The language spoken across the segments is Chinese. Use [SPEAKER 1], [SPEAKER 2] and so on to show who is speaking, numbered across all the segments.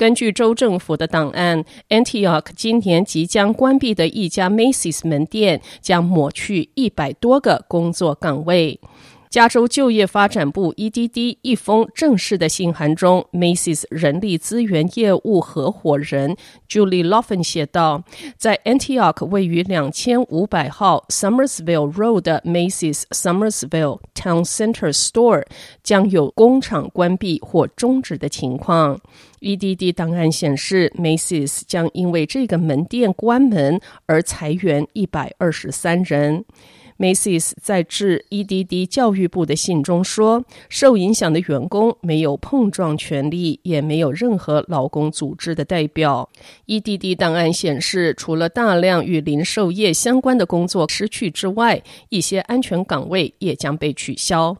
[SPEAKER 1] 根据州政府的档案，Antioch 今年即将关闭的一家 Macy's 门店将抹去一百多个工作岗位。加州就业发展部 （EDD） 一封正式的信函中，Macy's 人力资源业务合伙人 Julie Loffen 写道：“在 Antioch 位于两千五百号 Summersville Road 的 Macy's Summersville Town Center Store 将有工厂关闭或终止的情况。”EDD 档案显示，Macy's 将因为这个门店关门而裁员一百二十三人。Macy's 在致 EDD 教育部的信中说，受影响的员工没有碰撞权利，也没有任何劳工组织的代表。EDD 档案显示，除了大量与零售业相关的工作失去之外，一些安全岗位也将被取消。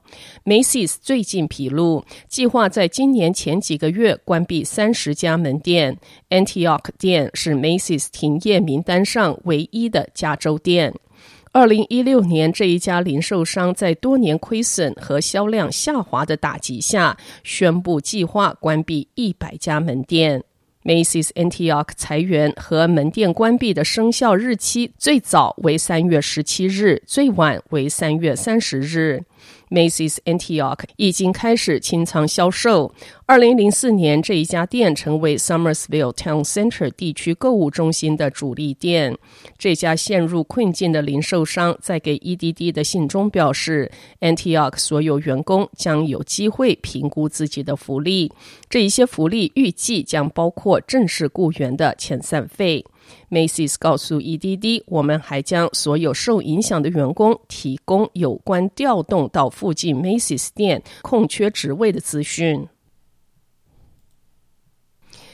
[SPEAKER 1] Macy's 最近披露，计划在今年前几个月关闭三十家门店。Antioch 店是 Macy's 停业名单上唯一的加州店。二零一六年，这一家零售商在多年亏损和销量下滑的打击下，宣布计划关闭一百家门店。Macy's Antioch 裁员和门店关闭的生效日期最早为三月十七日，最晚为三月三十日。Macy's Antioch 已经开始清仓销售。二零零四年，这一家店成为 Summersville Town Center 地区购物中心的主力店。这家陷入困境的零售商在给 EDD 的信中表示，Antioch 所有员工将有机会评估自己的福利。这一些福利预计将包括正式雇员的遣散费。Macy's 告诉 EDD，我们还将所有受影响的员工提供有关调动到附近 Macy's 店空缺职位的资讯。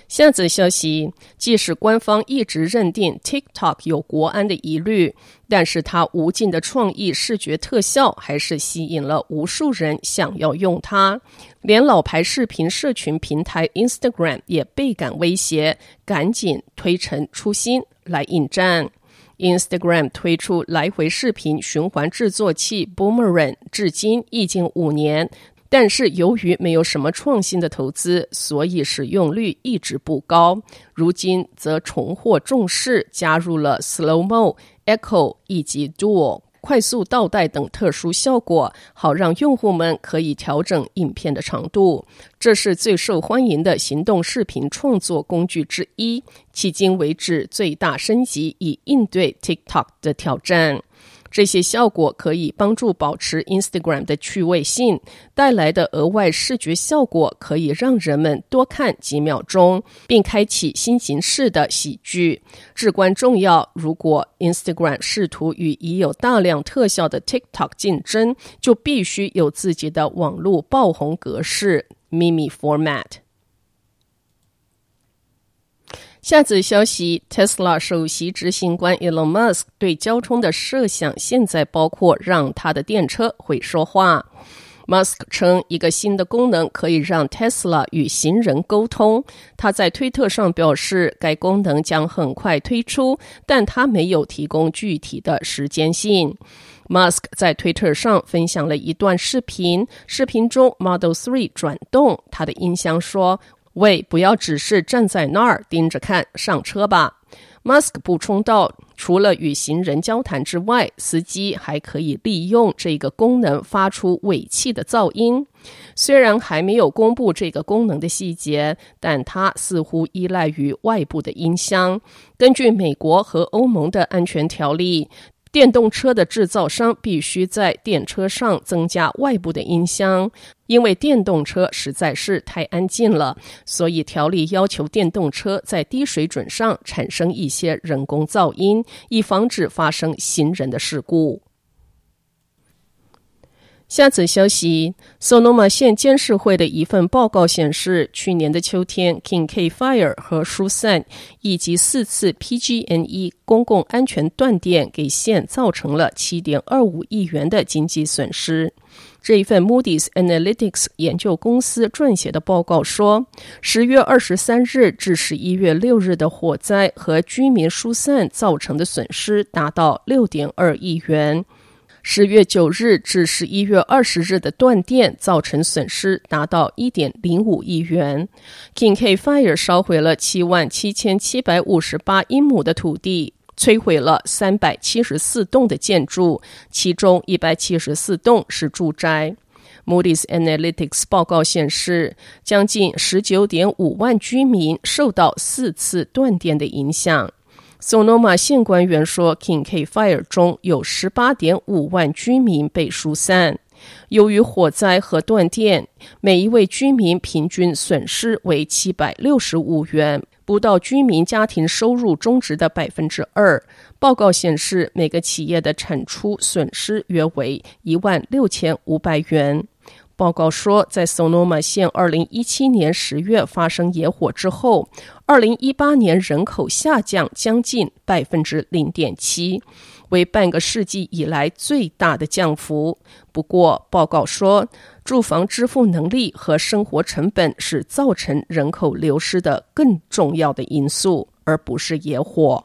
[SPEAKER 1] 下则消息，即使官方一直认定 TikTok 有国安的疑虑，但是它无尽的创意视觉特效还是吸引了无数人想要用它。连老牌视频社群平台 Instagram 也倍感威胁，赶紧推陈出新来应战。Instagram 推出来回视频循环制作器 Boomerang，至今已经五年。但是由于没有什么创新的投资，所以使用率一直不高。如今则重获重视，加入了 Slow Mo、Echo 以及 Dual 快速倒带等特殊效果，好让用户们可以调整影片的长度。这是最受欢迎的行动视频创作工具之一，迄今为止最大升级，以应对 TikTok 的挑战。这些效果可以帮助保持 Instagram 的趣味性，带来的额外视觉效果可以让人们多看几秒钟，并开启新形式的喜剧。至关重要，如果 Instagram 试图与已有大量特效的 TikTok 竞争，就必须有自己的网络爆红格式 Meme Format。下则消息：Tesla 首席执行官 Elon Musk 对交通的设想，现在包括让他的电车会说话。Musk 称，一个新的功能可以让 Tesla 与行人沟通。他在推特上表示，该功能将很快推出，但他没有提供具体的时间性。Musk 在推特上分享了一段视频，视频中 Model 3转动，他的音箱说。喂，不要只是站在那儿盯着看，上车吧。Musk 补充道，除了与行人交谈之外，司机还可以利用这个功能发出尾气的噪音。虽然还没有公布这个功能的细节，但它似乎依赖于外部的音箱。根据美国和欧盟的安全条例，电动车的制造商必须在电车上增加外部的音箱，因为电动车实在是太安静了，所以条例要求电动车在低水准上产生一些人工噪音，以防止发生行人的事故。下则消息，Sonoma 县监事会的一份报告显示，去年的秋天，King K Fire 和疏散以及四次 PG&E 公共安全断电，给县造成了7.25亿元的经济损失。这一份 Moody's Analytics 研究公司撰写的报告说，十月二十三日至十一月六日的火灾和居民疏散造成的损失达到六点二亿元。十月九日至十一月二十日的断电造成损失达到一点零五亿元。King K Fire 烧毁了七万七千七百五十八英亩的土地，摧毁了三百七十四栋的建筑，其中一百七十四栋是住宅。Moody's Analytics 报告显示，将近十九点五万居民受到四次断电的影响。Sonoma 县官员说，Kincade Fire 中有十八点五万居民被疏散。由于火灾和断电，每一位居民平均损失为七百六十五元，不到居民家庭收入中值的百分之二。报告显示，每个企业的产出损失约为一万六千五百元。报告说，在 Sonoma 县2017年十月发生野火之后，2018年人口下降将近百分之零点七，为半个世纪以来最大的降幅。不过，报告说，住房支付能力和生活成本是造成人口流失的更重要的因素，而不是野火。